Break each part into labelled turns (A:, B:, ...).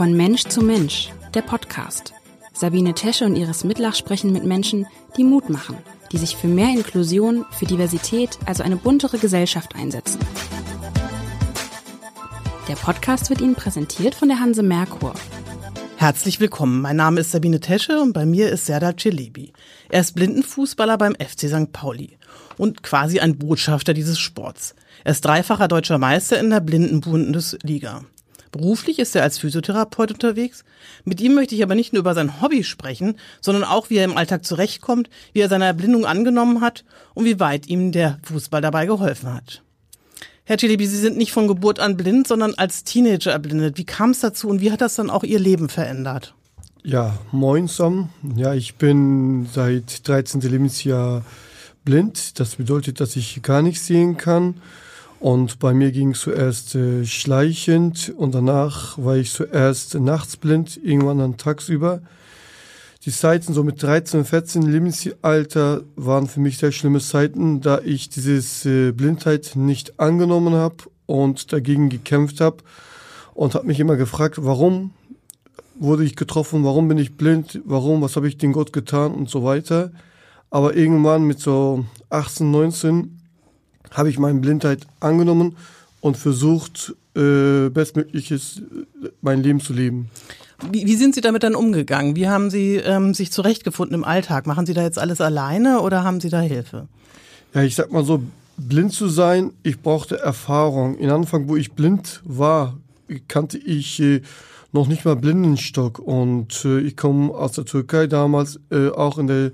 A: Von Mensch zu Mensch, der Podcast. Sabine Tesche und Iris Mitlach sprechen mit Menschen, die Mut machen, die sich für mehr Inklusion, für Diversität, also eine buntere Gesellschaft einsetzen. Der Podcast wird Ihnen präsentiert von der Hanse Merkur.
B: Herzlich willkommen. Mein Name ist Sabine Tesche und bei mir ist Serdar Celebi. Er ist Blindenfußballer beim FC St. Pauli und quasi ein Botschafter dieses Sports. Er ist dreifacher deutscher Meister in der Blindenbundesliga. Beruflich ist er als Physiotherapeut unterwegs. Mit ihm möchte ich aber nicht nur über sein Hobby sprechen, sondern auch, wie er im Alltag zurechtkommt, wie er seine Erblindung angenommen hat und wie weit ihm der Fußball dabei geholfen hat. Herr Chilibi, Sie sind nicht von Geburt an blind, sondern als Teenager erblindet. Wie kam es dazu und wie hat das dann auch Ihr Leben verändert?
C: Ja, moin Sam. Ja, ich bin seit 13. Lebensjahr blind. Das bedeutet, dass ich gar nicht sehen kann. Und bei mir ging es zuerst äh, schleichend und danach war ich zuerst nachts blind, irgendwann dann tagsüber. Die Zeiten so mit 13, 14 Lebensalter waren für mich sehr schlimme Zeiten, da ich dieses äh, Blindheit nicht angenommen habe und dagegen gekämpft habe und habe mich immer gefragt, warum wurde ich getroffen, warum bin ich blind, warum, was habe ich den Gott getan und so weiter. Aber irgendwann mit so 18, 19 habe ich meine Blindheit angenommen und versucht, äh, bestmögliches äh, mein Leben zu leben.
B: Wie, wie sind Sie damit dann umgegangen? Wie haben Sie ähm, sich zurechtgefunden im Alltag? Machen Sie da jetzt alles alleine oder haben Sie da Hilfe?
C: Ja, ich sag mal so, blind zu sein, ich brauchte Erfahrung. In Anfang, wo ich blind war, kannte ich äh, noch nicht mal Blindenstock und äh, ich komme aus der Türkei damals, äh, auch in der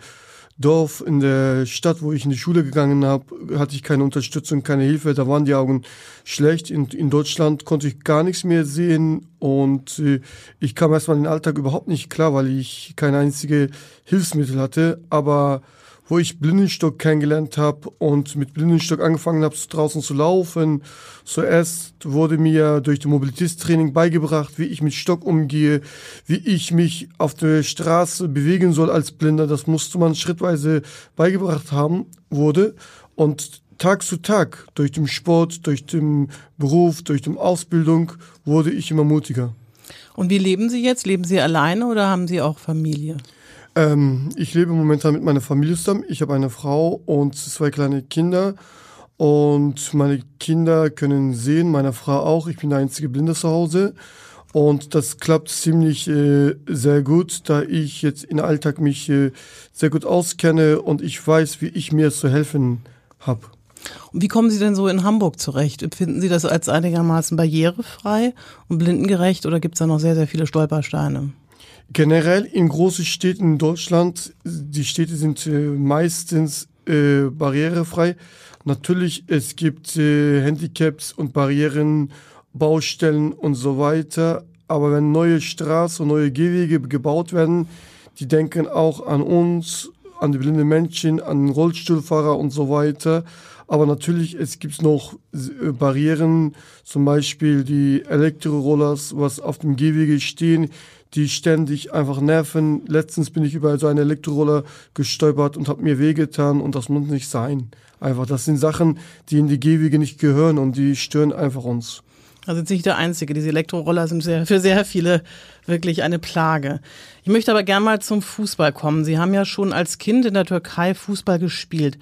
C: Dorf, in der Stadt, wo ich in die Schule gegangen habe, hatte ich keine Unterstützung, keine Hilfe. Da waren die Augen schlecht. In, in Deutschland konnte ich gar nichts mehr sehen und äh, ich kam erstmal in den Alltag überhaupt nicht klar, weil ich keine einzige Hilfsmittel hatte. Aber wo ich Blindenstock kennengelernt habe und mit Blindenstock angefangen habe, draußen zu laufen. Zuerst wurde mir durch das Mobilitätstraining beigebracht, wie ich mit Stock umgehe, wie ich mich auf der Straße bewegen soll als Blinder. Das musste man schrittweise beigebracht haben, wurde. Und Tag zu Tag, durch den Sport, durch den Beruf, durch die Ausbildung, wurde ich immer mutiger.
B: Und wie leben Sie jetzt? Leben Sie alleine oder haben Sie auch Familie?
C: Ähm, ich lebe momentan mit meiner Familie zusammen. Ich habe eine Frau und zwei kleine Kinder. Und meine Kinder können sehen, meine Frau auch. Ich bin der einzige Blinde zu Hause. Und das klappt ziemlich äh, sehr gut, da ich jetzt im Alltag mich äh, sehr gut auskenne und ich weiß, wie ich mir zu helfen habe.
B: Und wie kommen Sie denn so in Hamburg zurecht? Empfinden Sie das als einigermaßen barrierefrei und blindengerecht oder gibt es da noch sehr, sehr viele Stolpersteine?
C: Generell in großen Städten in Deutschland, die Städte sind äh, meistens äh, barrierefrei. Natürlich, es gibt äh, Handicaps und Barrieren, Baustellen und so weiter. Aber wenn neue Straßen neue Gehwege gebaut werden, die denken auch an uns, an die blinden Menschen, an Rollstuhlfahrer und so weiter. Aber natürlich, es gibt noch äh, Barrieren, zum Beispiel die Elektrorollers, was auf dem Gehwege stehen, die ständig einfach nerven. Letztens bin ich über so einen Elektroroller gestolpert und habe mir wehgetan und das muss nicht sein. Einfach, das sind Sachen, die in die Gehwege nicht gehören und die stören einfach uns.
B: Also sind nicht der Einzige. Diese Elektroroller sind sehr, für sehr viele wirklich eine Plage. Ich möchte aber gerne mal zum Fußball kommen. Sie haben ja schon als Kind in der Türkei Fußball gespielt.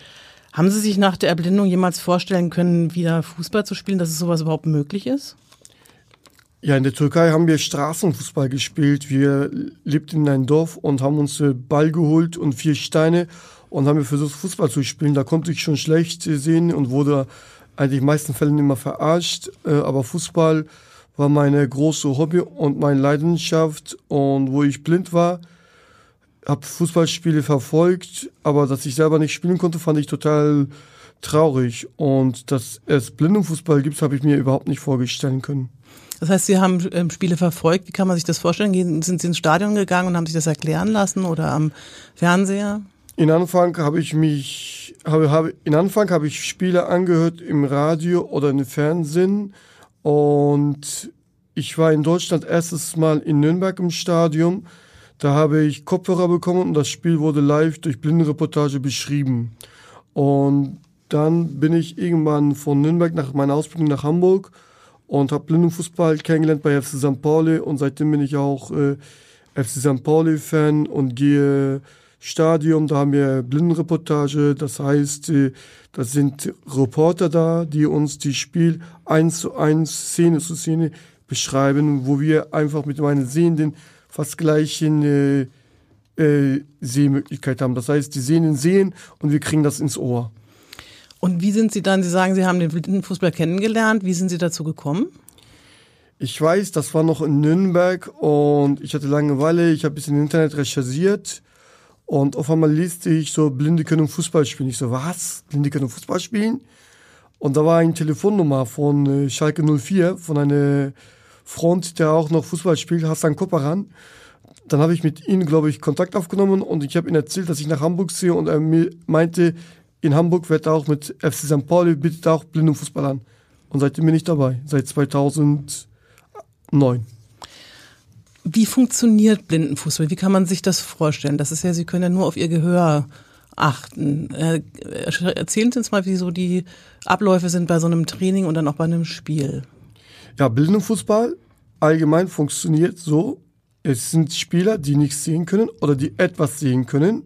B: Haben Sie sich nach der Erblindung jemals vorstellen können, wieder Fußball zu spielen, dass es sowas überhaupt möglich ist?
C: Ja, in der Türkei haben wir Straßenfußball gespielt. Wir lebten in einem Dorf und haben uns Ball geholt und vier Steine und haben versucht, Fußball zu spielen. Da konnte ich schon schlecht sehen und wurde eigentlich in den meisten Fällen immer verarscht. Äh, aber Fußball war meine große Hobby und meine Leidenschaft. Und wo ich blind war, habe Fußballspiele verfolgt, aber dass ich selber nicht spielen konnte, fand ich total traurig. Und dass es Blindenfußball gibt, habe ich mir überhaupt nicht vorstellen können.
B: Das heißt, Sie haben ähm, Spiele verfolgt. Wie kann man sich das vorstellen? Sind Sie ins Stadion gegangen und haben sich das erklären lassen oder am Fernseher?
C: In Anfang habe ich mich, habe, habe, in Anfang habe ich Spiele angehört im Radio oder im Fernsehen und ich war in Deutschland erstes Mal in Nürnberg im Stadion. Da habe ich Kopfhörer bekommen und das Spiel wurde live durch Blindenreportage beschrieben. Und dann bin ich irgendwann von Nürnberg nach meiner Ausbildung nach Hamburg und habe Blindenfußball kennengelernt bei FC St. Pauli und seitdem bin ich auch äh, FC St. Pauli-Fan und gehe Stadion, da haben wir Blindenreportage, das heißt, äh, das sind Reporter da, die uns die Spiel eins zu eins, Szene zu Szene beschreiben, wo wir einfach mit meinen Sehenden fast gleichen äh, äh, Sehmöglichkeit haben. Das heißt, die Sehenden sehen und wir kriegen das ins Ohr.
B: Und wie sind Sie dann, Sie sagen, Sie haben den Blindenfußball kennengelernt, wie sind Sie dazu gekommen?
C: Ich weiß, das war noch in Nürnberg und ich hatte Langeweile, ich habe ein bisschen im Internet recherchiert und auf einmal liest ich so, Blinde können Fußball spielen. Ich so, was? Blinde können Fußball spielen? Und da war eine Telefonnummer von äh, Schalke 04, von einer Front, der auch noch Fußball spielt, Hassan Koparan. Dann habe ich mit ihm, glaube ich, Kontakt aufgenommen und ich habe ihm erzählt, dass ich nach Hamburg ziehe und er meinte, in Hamburg wird er auch mit FC St. Pauli bietet auch Blindenfußball an. Und seitdem bin ich dabei, seit 2009.
B: Wie funktioniert Blindenfußball? Wie kann man sich das vorstellen? Das ist ja, Sie können ja nur auf Ihr Gehör achten. Äh, erzählen Sie uns mal, wie so die Abläufe sind bei so einem Training und dann auch bei einem Spiel.
C: Ja, Blindenfußball allgemein funktioniert so, es sind Spieler, die nichts sehen können oder die etwas sehen können.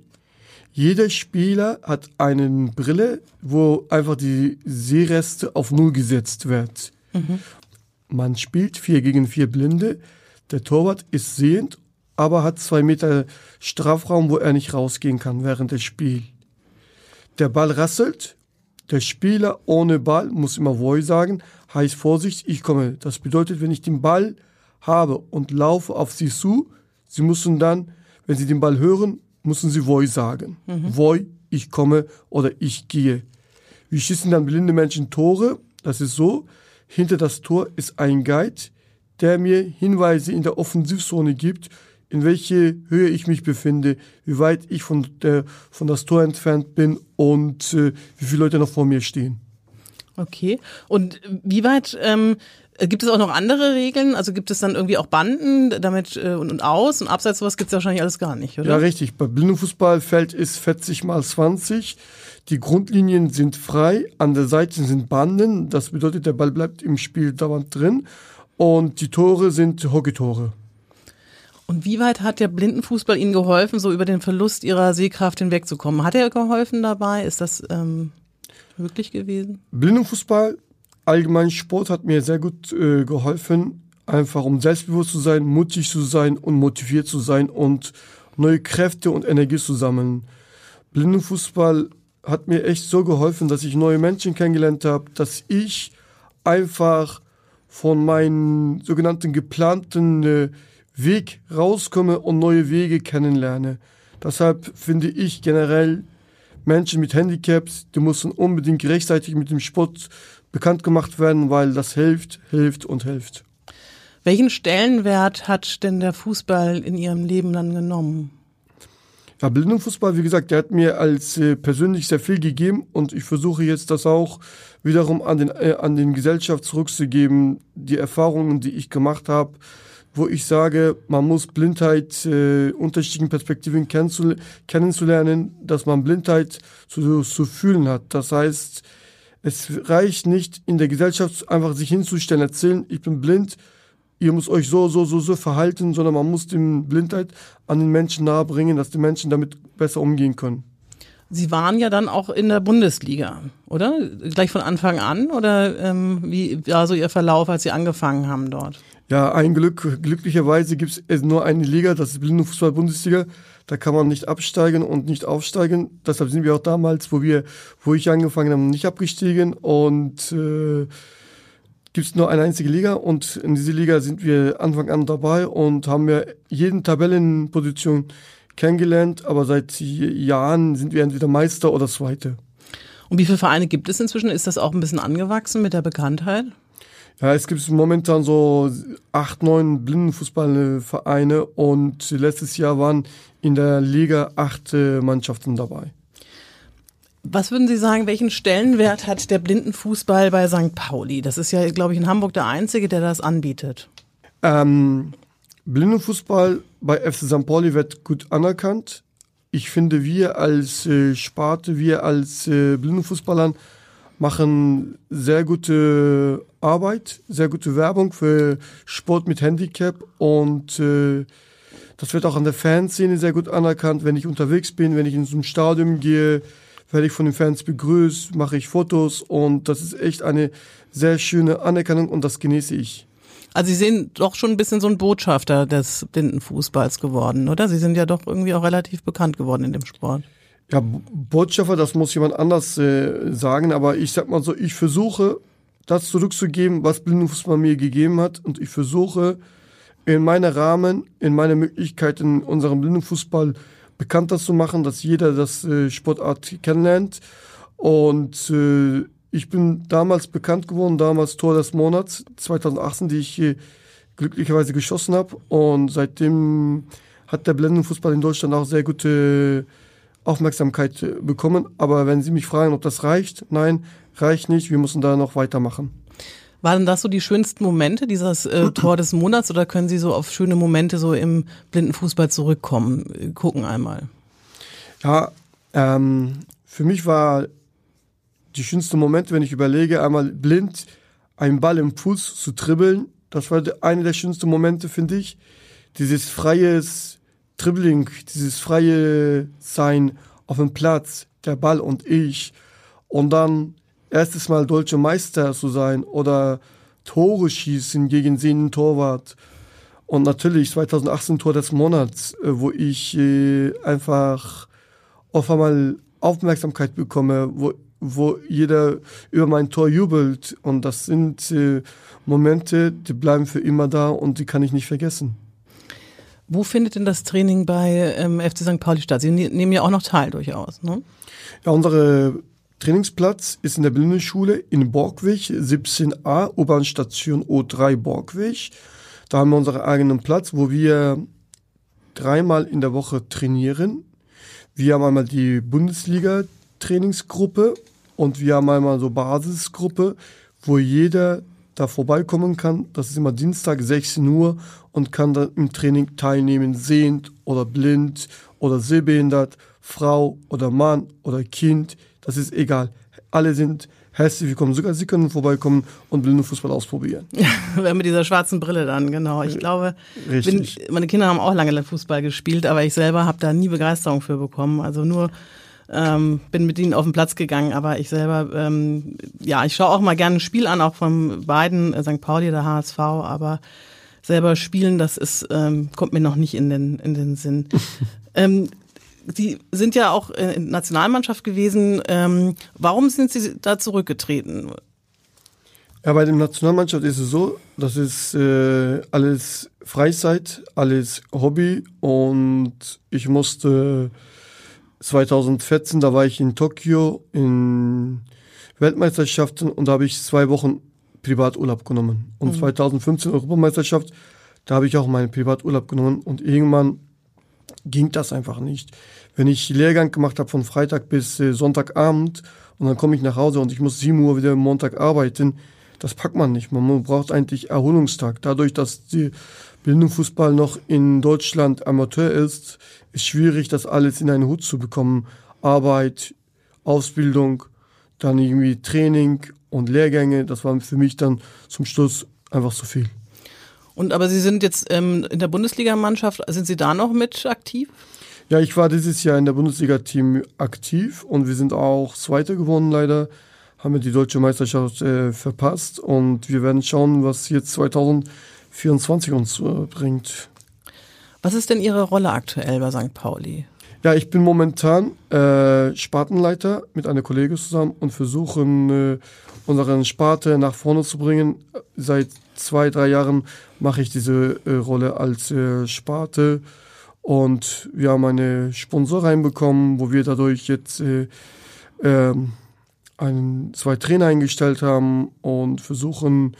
C: Jeder Spieler hat eine Brille, wo einfach die Sehreste auf Null gesetzt wird. Mhm. Man spielt vier gegen vier Blinde. Der Torwart ist sehend, aber hat zwei Meter Strafraum, wo er nicht rausgehen kann während des Spiels. Der Ball rasselt. Der Spieler ohne Ball muss immer Voi sagen, heißt Vorsicht, ich komme. Das bedeutet, wenn ich den Ball habe und laufe auf sie zu, sie müssen dann, wenn sie den Ball hören, müssen sie Voi sagen. Mhm. Voi, ich komme oder ich gehe. Wir schießen dann blinde Menschen Tore. Das ist so. Hinter das Tor ist ein Guide, der mir Hinweise in der Offensivzone gibt, in welche Höhe ich mich befinde, wie weit ich von, der, von das Tor entfernt bin und äh, wie viele Leute noch vor mir stehen.
B: Okay. Und wie weit ähm, gibt es auch noch andere Regeln? Also gibt es dann irgendwie auch Banden damit äh, und, und aus und abseits sowas gibt es wahrscheinlich alles gar nicht, oder?
C: Ja, richtig. Bei Blindenfußballfeld ist 40 mal 20. Die Grundlinien sind frei, an der Seite sind Banden. Das bedeutet, der Ball bleibt im Spiel dauernd drin und die Tore sind Hockeytore.
B: Und wie weit hat der Blindenfußball Ihnen geholfen, so über den Verlust Ihrer Sehkraft hinwegzukommen? Hat er geholfen dabei? Ist das ähm, möglich gewesen?
C: Blindenfußball, allgemein Sport hat mir sehr gut äh, geholfen, einfach um selbstbewusst zu sein, mutig zu sein und motiviert zu sein und neue Kräfte und Energie zu sammeln. Blindenfußball hat mir echt so geholfen, dass ich neue Menschen kennengelernt habe, dass ich einfach von meinem sogenannten geplanten äh, Weg rauskomme und neue Wege kennenlerne. Deshalb finde ich generell Menschen mit Handicaps, die müssen unbedingt rechtzeitig mit dem Sport bekannt gemacht werden, weil das hilft, hilft und hilft.
B: Welchen Stellenwert hat denn der Fußball in Ihrem Leben dann genommen?
C: Ja, Blindenfußball, wie gesagt, der hat mir als äh, persönlich sehr viel gegeben und ich versuche jetzt das auch wiederum an den, äh, an den Gesellschaft zurückzugeben, die Erfahrungen, die ich gemacht habe, wo ich sage, man muss Blindheit äh, unterschiedlichen Perspektiven kennenzulernen, dass man Blindheit zu, zu fühlen hat. Das heißt, es reicht nicht in der Gesellschaft einfach sich hinzustellen, erzählen, ich bin blind, ihr müsst euch so, so, so, so verhalten, sondern man muss die Blindheit an den Menschen nahebringen, dass die Menschen damit besser umgehen können.
B: Sie waren ja dann auch in der Bundesliga, oder? Gleich von Anfang an? Oder ähm, wie war so Ihr Verlauf, als Sie angefangen haben dort?
C: Ja, ein Glück. Glücklicherweise gibt es nur eine Liga, das ist Blindenfußball-Bundesliga. Da kann man nicht absteigen und nicht aufsteigen. Deshalb sind wir auch damals, wo wir, wo ich angefangen habe, nicht abgestiegen. Und äh, gibt es nur eine einzige Liga und in dieser Liga sind wir Anfang an dabei und haben wir jeden Tabellenposition kennengelernt, aber seit Jahren sind wir entweder Meister oder Zweite.
B: Und wie viele Vereine gibt es inzwischen? Ist das auch ein bisschen angewachsen mit der Bekanntheit?
C: Ja, es gibt momentan so acht, neun Blindenfußballvereine und letztes Jahr waren in der Liga acht Mannschaften dabei.
B: Was würden Sie sagen, welchen Stellenwert hat der Blindenfußball bei St. Pauli? Das ist ja, glaube ich, in Hamburg der einzige, der das anbietet.
C: Ähm, Blindenfußball bei FC St. Pauli wird gut anerkannt. Ich finde, wir als äh, Sparte, wir als äh, Blindenfußballern machen sehr gute Arbeit, sehr gute Werbung für Sport mit Handicap und äh, das wird auch an der Fanszene sehr gut anerkannt. Wenn ich unterwegs bin, wenn ich in so ein Stadion gehe, werde ich von den Fans begrüßt, mache ich Fotos und das ist echt eine sehr schöne Anerkennung und das genieße ich.
B: Also Sie sind doch schon ein bisschen so ein Botschafter des Blindenfußballs geworden, oder? Sie sind ja doch irgendwie auch relativ bekannt geworden in dem Sport.
C: Ja, Botschafter, das muss jemand anders äh, sagen, aber ich sag mal so, ich versuche, das zurückzugeben, was Blindenfußball mir gegeben hat und ich versuche, in meiner Rahmen, in meiner Möglichkeiten, unseren Blindenfußball bekannter zu machen, dass jeder das äh, Sportart kennenlernt. Und äh, ich bin damals bekannt geworden, damals Tor des Monats 2018, die ich äh, glücklicherweise geschossen habe. Und seitdem hat der Blindenfußball in Deutschland auch sehr gute Aufmerksamkeit äh, bekommen. Aber wenn Sie mich fragen, ob das reicht, nein, reicht nicht. Wir müssen da noch weitermachen.
B: Waren das so die schönsten Momente dieses äh, Tor des Monats oder können Sie so auf schöne Momente so im Blindenfußball zurückkommen? Gucken einmal.
C: Ja, ähm, für mich war die schönste Momente, wenn ich überlege, einmal blind einen Ball im Fuß zu dribbeln. Das war eine der schönsten Momente, finde ich. Dieses freies Dribbling, dieses freie Sein auf dem Platz, der Ball und ich. Und dann erstes Mal deutscher Meister zu sein oder Tore schießen gegen den Torwart. Und natürlich 2018 Tor des Monats, äh, wo ich äh, einfach auf einmal Aufmerksamkeit bekomme, wo, wo jeder über mein Tor jubelt. Und das sind äh, Momente, die bleiben für immer da und die kann ich nicht vergessen.
B: Wo findet denn das Training bei ähm, FC St. Pauli statt? Sie ne-, nehmen ja auch noch teil durchaus, ne?
C: Ja, unsere Trainingsplatz ist in der Blindenschule in Borgweg, 17a, U-Bahn-Station O3 Borgweg. Da haben wir unseren eigenen Platz, wo wir dreimal in der Woche trainieren. Wir haben einmal die Bundesliga-Trainingsgruppe und wir haben einmal so Basisgruppe, wo jeder da vorbeikommen kann. Das ist immer Dienstag 16 Uhr und kann dann im Training teilnehmen, sehend oder blind oder sehbehindert, Frau oder Mann oder Kind das ist egal. Alle sind herzlich willkommen. Sogar Sie können vorbeikommen und Blindenfußball ausprobieren.
B: Ja, mit dieser schwarzen Brille dann, genau. Ich glaube, bin, meine Kinder haben auch lange Fußball gespielt, aber ich selber habe da nie Begeisterung für bekommen. Also nur ähm, bin mit ihnen auf den Platz gegangen, aber ich selber, ähm, ja, ich schaue auch mal gerne ein Spiel an, auch von beiden, äh, St. Pauli oder HSV, aber selber spielen, das ist, ähm, kommt mir noch nicht in den, in den Sinn. ähm, Sie sind ja auch in Nationalmannschaft gewesen. Ähm, warum sind Sie da zurückgetreten?
C: Ja, bei der Nationalmannschaft ist es so, das ist äh, alles Freizeit, alles Hobby und ich musste 2014, da war ich in Tokio in Weltmeisterschaften und da habe ich zwei Wochen Privaturlaub genommen. Und mhm. 2015 Europameisterschaft, da habe ich auch meinen Privaturlaub genommen und irgendwann ging das einfach nicht. Wenn ich Lehrgang gemacht habe von Freitag bis äh, Sonntagabend und dann komme ich nach Hause und ich muss 7 Uhr wieder Montag arbeiten, das packt man nicht. Man braucht eigentlich Erholungstag. Dadurch, dass die Bildungsfußball noch in Deutschland Amateur ist, ist schwierig, das alles in einen Hut zu bekommen. Arbeit, Ausbildung, dann irgendwie Training und Lehrgänge, das war für mich dann zum Schluss einfach zu viel.
B: Und aber Sie sind jetzt ähm, in der Bundesligamannschaft, sind Sie da noch mit aktiv?
C: Ja, ich war dieses Jahr in der Bundesliga-Team aktiv und wir sind auch Zweiter geworden leider. Haben wir die deutsche Meisterschaft äh, verpasst und wir werden schauen, was jetzt 2024 uns äh, bringt.
B: Was ist denn Ihre Rolle aktuell bei St. Pauli?
C: Ja, ich bin momentan äh, Spartenleiter mit einer Kollegin zusammen und versuchen, äh, unseren Sparte nach vorne zu bringen. Seit zwei, drei Jahren mache ich diese äh, Rolle als äh, Sparte und wir haben eine Sponsor reinbekommen, wo wir dadurch jetzt äh, äh, einen, zwei Trainer eingestellt haben und versuchen,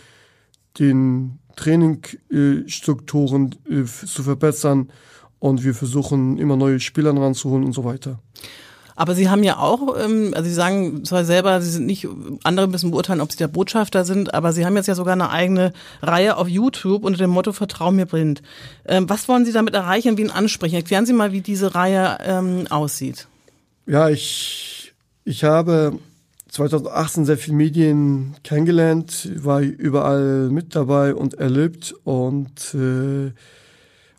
C: den Trainingsstrukturen äh, zu verbessern und wir versuchen immer neue Spieler ranzuholen und so weiter.
B: Aber Sie haben ja auch, ähm, also Sie sagen zwar selber, Sie sind nicht, andere müssen beurteilen, ob Sie der Botschafter sind, aber Sie haben jetzt ja sogar eine eigene Reihe auf YouTube unter dem Motto Vertrau mir blind. Ähm, was wollen Sie damit erreichen, wen ansprechen? Erklären Sie mal, wie diese Reihe ähm, aussieht.
C: Ja, ich, ich habe 2018 sehr viele Medien kennengelernt, war überall mit dabei und erlebt und äh,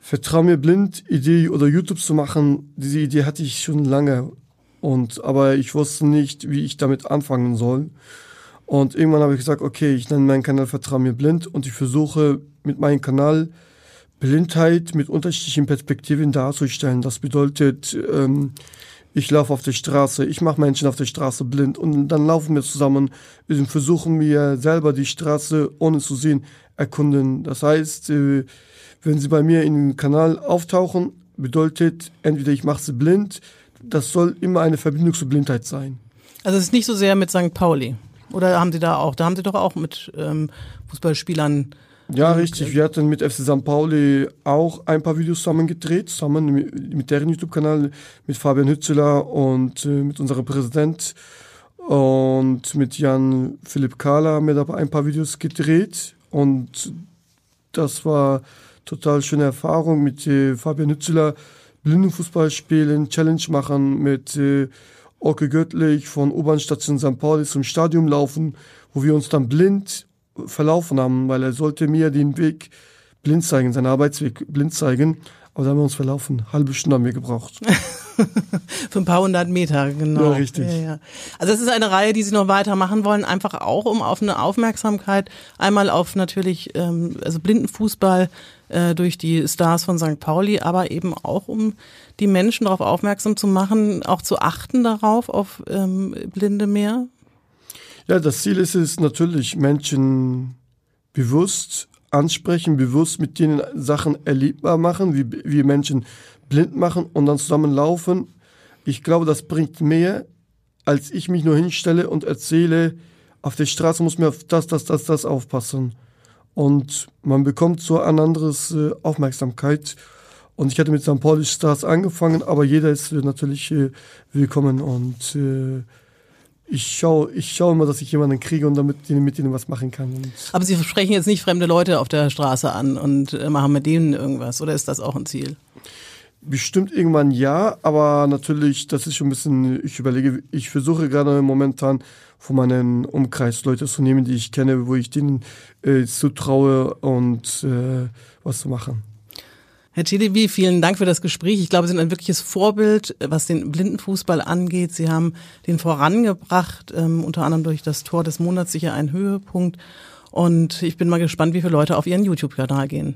C: Vertrau mir blind, Idee oder YouTube zu machen, diese Idee hatte ich schon lange und aber ich wusste nicht, wie ich damit anfangen soll. Und irgendwann habe ich gesagt, okay, ich nenne meinen Kanal Vertrau mir blind und ich versuche mit meinem Kanal Blindheit mit unterschiedlichen Perspektiven darzustellen. Das bedeutet, ähm, ich laufe auf der Straße, ich mache Menschen auf der Straße blind und dann laufen wir zusammen und versuchen wir selber die Straße ohne zu sehen erkunden. Das heißt, äh, wenn sie bei mir im Kanal auftauchen, bedeutet entweder ich mache sie blind, das soll immer eine Verbindung zur Blindheit sein.
B: Also es ist nicht so sehr mit St. Pauli. Oder haben Sie da auch? Da haben Sie doch auch mit ähm, Fußballspielern.
C: Ja, richtig. Wir hatten mit FC St. Pauli auch ein paar Videos zusammen gedreht, zusammen mit, mit deren YouTube-Kanal, mit Fabian Hützeler und äh, mit unserem Präsident und mit Jan Philipp Kahler haben wir da ein paar Videos gedreht und das war total schöne Erfahrung mit äh, Fabian Hützeler, Blindenfußball spielen, Challenge machen mit äh, Orke Göttlich von U-Bahn-Station St. Pauli zum Stadion laufen, wo wir uns dann blind verlaufen haben, weil er sollte mir den Weg blind zeigen, seinen Arbeitsweg blind zeigen. Aber da haben wir uns verlaufen. Halbe Stunde haben wir gebraucht.
B: Für ein paar hundert Meter, genau.
C: Ja, richtig.
B: Ja, ja. Also es ist eine Reihe, die Sie noch weitermachen wollen, einfach auch um auf eine Aufmerksamkeit, einmal auf natürlich ähm, also Blindenfußball äh, durch die Stars von St. Pauli, aber eben auch um die Menschen darauf aufmerksam zu machen, auch zu achten darauf, auf ähm, Blinde mehr?
C: Ja, das Ziel ist es natürlich, Menschen bewusst ansprechen, bewusst mit denen Sachen erlebbar machen, wie, wie Menschen blind machen und dann zusammenlaufen. Ich glaube, das bringt mehr, als ich mich nur hinstelle und erzähle, auf der Straße muss man auf das, das, das, das aufpassen. Und man bekommt so ein anderes äh, Aufmerksamkeit. Und ich hatte mit St. Pauli Stars angefangen, aber jeder ist äh, natürlich äh, willkommen und äh, ich schaue ich schau immer, dass ich jemanden kriege und damit mit denen was machen kann. Und
B: Aber Sie sprechen jetzt nicht fremde Leute auf der Straße an und äh, machen mit denen irgendwas, oder ist das auch ein Ziel?
C: Bestimmt irgendwann ja, aber natürlich, das ist schon ein bisschen, ich überlege, ich versuche gerade momentan von meinem Umkreis Leute zu nehmen, die ich kenne, wo ich denen äh, zutraue und äh, was zu machen.
B: Herr Chilebi, vielen Dank für das Gespräch. Ich glaube, Sie sind ein wirkliches Vorbild, was den Blindenfußball angeht. Sie haben den vorangebracht, ähm, unter anderem durch das Tor des Monats sicher ein Höhepunkt. Und ich bin mal gespannt, wie viele Leute auf Ihren YouTube-Kanal gehen.